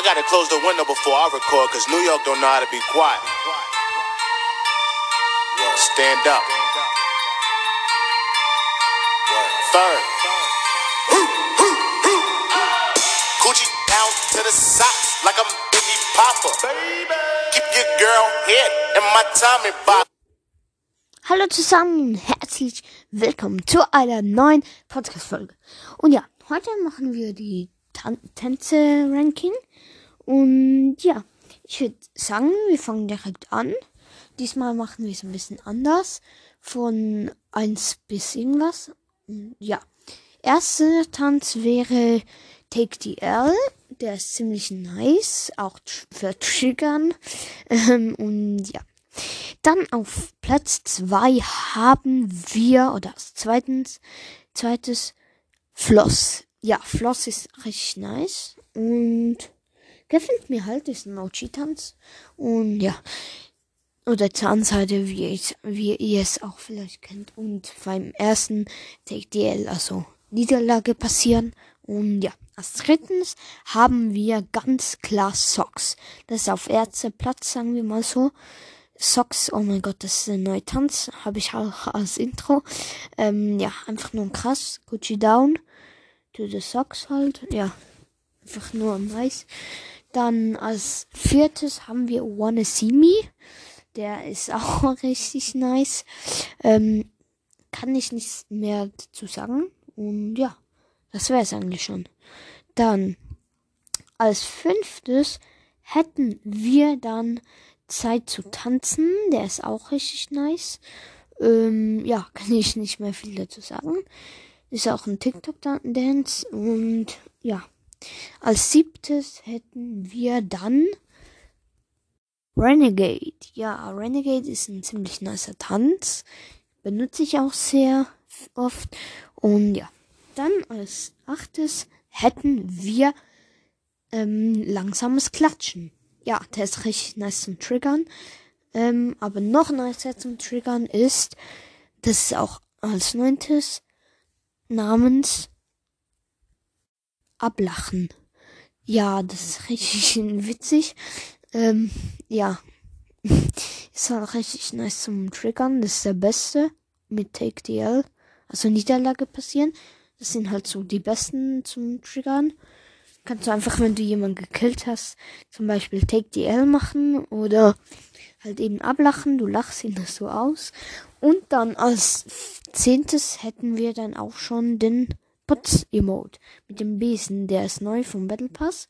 I gotta close the window before I record, cause New York don't know how to be quiet. Well, Stand up. Third. Coochie down to the socks like I'm Biggie Papa. Keep your girl head in my Tommy box. Hallo zusammen herzlich willkommen zu einer neuen Podcast-Folge. Und ja, heute machen wir die Tan Tänze-Ranking. Und ja, ich würde sagen, wir fangen direkt an. Diesmal machen wir es ein bisschen anders. Von 1 bis irgendwas. Ja, erster Tanz wäre Take the L. Der ist ziemlich nice, auch für Triggern. Ähm, und ja. Dann auf Platz 2 haben wir, oder zweitens, zweites, Floss. Ja, Floss ist richtig nice. Und gefällt mir halt, ist ein Mochi-Tanz. Und ja. Oder Zahnseide, wie, ich, wie ihr es auch vielleicht kennt. Und beim ersten Take DL, also Niederlage passieren. Und ja, als drittens haben wir ganz klar Socks. Das ist auf erster Platz, sagen wir mal so. Socks, oh mein Gott, das ist ein neuer Tanz, habe ich auch als Intro. Ähm, ja, einfach nur krass. Gucci Down to the Socks halt. Ja, einfach nur nice. Dann als viertes haben wir Wanna See Me. Der ist auch richtig nice. Ähm, kann ich nichts mehr dazu sagen. Und ja, das wäre es eigentlich schon. Dann als fünftes hätten wir dann Zeit zu tanzen. Der ist auch richtig nice. Ähm, ja, kann ich nicht mehr viel dazu sagen. Ist auch ein TikTok-Dance. Und ja. Als siebtes hätten wir dann Renegade. Ja, Renegade ist ein ziemlich nicer Tanz. Benutze ich auch sehr oft. Und ja. Dann als achtes hätten wir ähm, langsames Klatschen ja, der ist richtig nice zum Triggern. Ähm, aber noch nicer zum Triggern ist, das ist auch als neuntes namens Ablachen. Ja, das ist richtig witzig. Ähm, ja. ist auch richtig nice zum Triggern. Das ist der beste mit Take DL. Also Niederlage passieren. Das sind halt so die besten zum Triggern kannst du einfach, wenn du jemanden gekillt hast, zum Beispiel Take the L machen oder halt eben ablachen. Du lachst ihn das so aus. Und dann als zehntes hätten wir dann auch schon den Putz-Emote mit dem Besen. Der ist neu vom Battle Pass.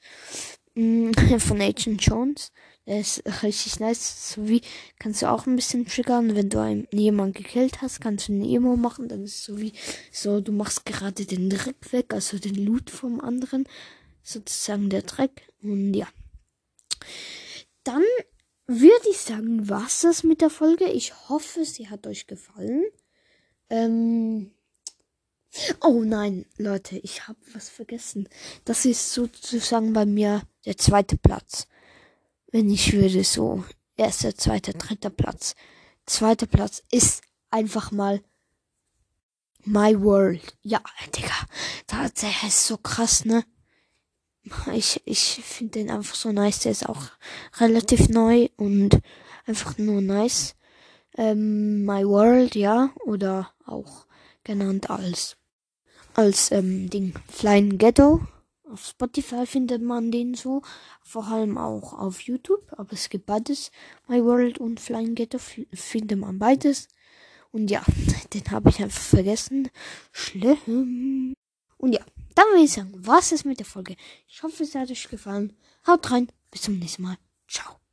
Mm, von Agent Jones. Der ist richtig nice. So wie kannst du auch ein bisschen triggern. Wenn du einen, jemanden gekillt hast, kannst du einen Emo machen. Dann ist es so wie so, du machst gerade den Dreck weg, also den Loot vom anderen sozusagen der Dreck. Und ja. Dann würde ich sagen, was das mit der Folge. Ich hoffe, sie hat euch gefallen. Ähm oh nein, Leute, ich habe was vergessen. Das ist sozusagen bei mir der zweite Platz. Wenn ich würde so erster, zweiter, dritter Platz. Zweiter Platz ist einfach mal My World. Ja, Digga, der ist so krass, ne? Ich, ich finde den einfach so nice. Der ist auch relativ neu und einfach nur nice. Ähm, My World, ja. Oder auch genannt als, als ähm, Ding Flying Ghetto. Auf Spotify findet man den so. Vor allem auch auf YouTube. Aber es gibt beides. My World und Flying Ghetto findet man beides. Und ja, den habe ich einfach vergessen. Schlimm. Und ja, dann würde ich sagen, was ist mit der Folge? Ich hoffe, es hat euch gefallen. Haut rein. Bis zum nächsten Mal. Ciao.